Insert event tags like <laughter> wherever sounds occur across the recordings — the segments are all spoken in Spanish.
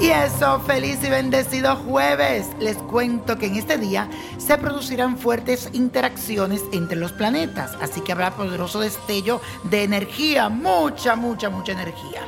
Y eso, feliz y bendecido jueves. Les cuento que en este día se producirán fuertes interacciones entre los planetas, así que habrá poderoso destello de energía, mucha, mucha, mucha energía.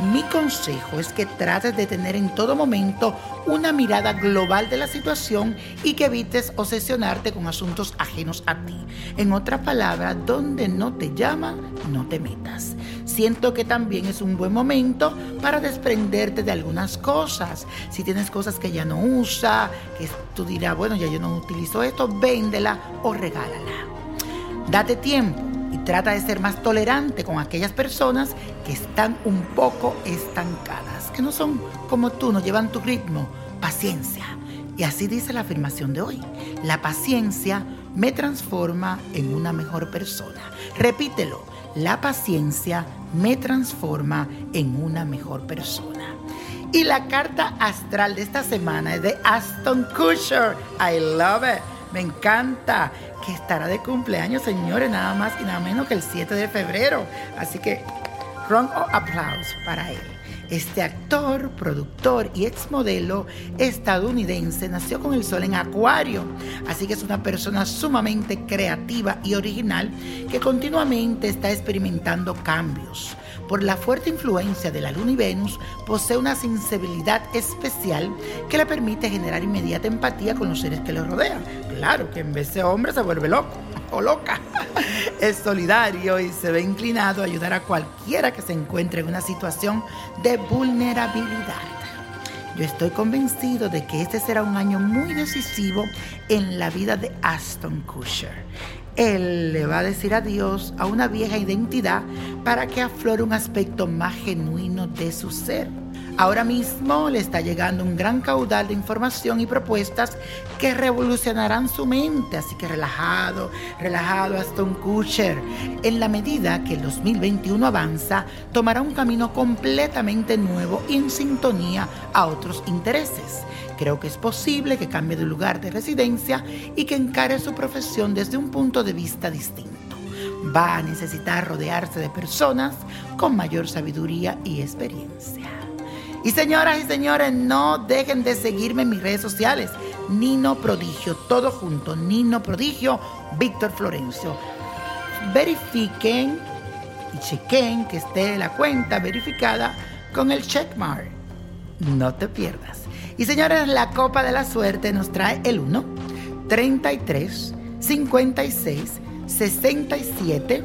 Mi consejo es que trates de tener en todo momento una mirada global de la situación y que evites obsesionarte con asuntos ajenos a ti. En otras palabras, donde no te llaman, no te metas. Siento que también es un buen momento para desprenderte de algunas cosas. Si tienes cosas que ya no usa, que tú dirás, bueno, ya yo no utilizo esto, véndela o regálala. Date tiempo trata de ser más tolerante con aquellas personas que están un poco estancadas, que no son como tú, no llevan tu ritmo. Paciencia. Y así dice la afirmación de hoy. La paciencia me transforma en una mejor persona. Repítelo. La paciencia me transforma en una mejor persona. Y la carta astral de esta semana es de Aston Kutcher. I love it. Me encanta que estará de cumpleaños, señores, nada más y nada menos que el 7 de febrero. Así que, round of applause para él. Este actor, productor y exmodelo estadounidense nació con el sol en Acuario, así que es una persona sumamente creativa y original que continuamente está experimentando cambios. Por la fuerte influencia de la Luna y Venus, posee una sensibilidad especial que le permite generar inmediata empatía con los seres que lo rodean. Claro que en vez de hombre se vuelve loco o loca. <laughs> Es solidario y se ve inclinado a ayudar a cualquiera que se encuentre en una situación de vulnerabilidad. Yo estoy convencido de que este será un año muy decisivo en la vida de Aston Kutcher. Él le va a decir adiós a una vieja identidad para que aflore un aspecto más genuino de su ser. Ahora mismo le está llegando un gran caudal de información y propuestas que revolucionarán su mente, así que relajado, relajado hasta un Kutcher. En la medida que el 2021 avanza, tomará un camino completamente nuevo en sintonía a otros intereses. Creo que es posible que cambie de lugar de residencia y que encare su profesión desde un punto de vista distinto. Va a necesitar rodearse de personas con mayor sabiduría y experiencia. Y señoras y señores, no dejen de seguirme en mis redes sociales. Nino Prodigio, todo junto. Nino Prodigio, Víctor Florencio. Verifiquen y chequen que esté la cuenta verificada con el checkmark. No te pierdas. Y señores, la copa de la suerte nos trae el 1, 33, 56, 67,